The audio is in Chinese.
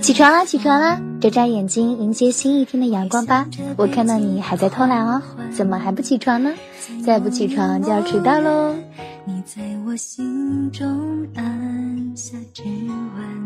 起床啦，起床啦！眨眨眼睛，迎接新一天的阳光吧。我看到你还在偷懒哦，怎么还不起床呢？再不起床就要迟到喽。你在我心中按下指纹。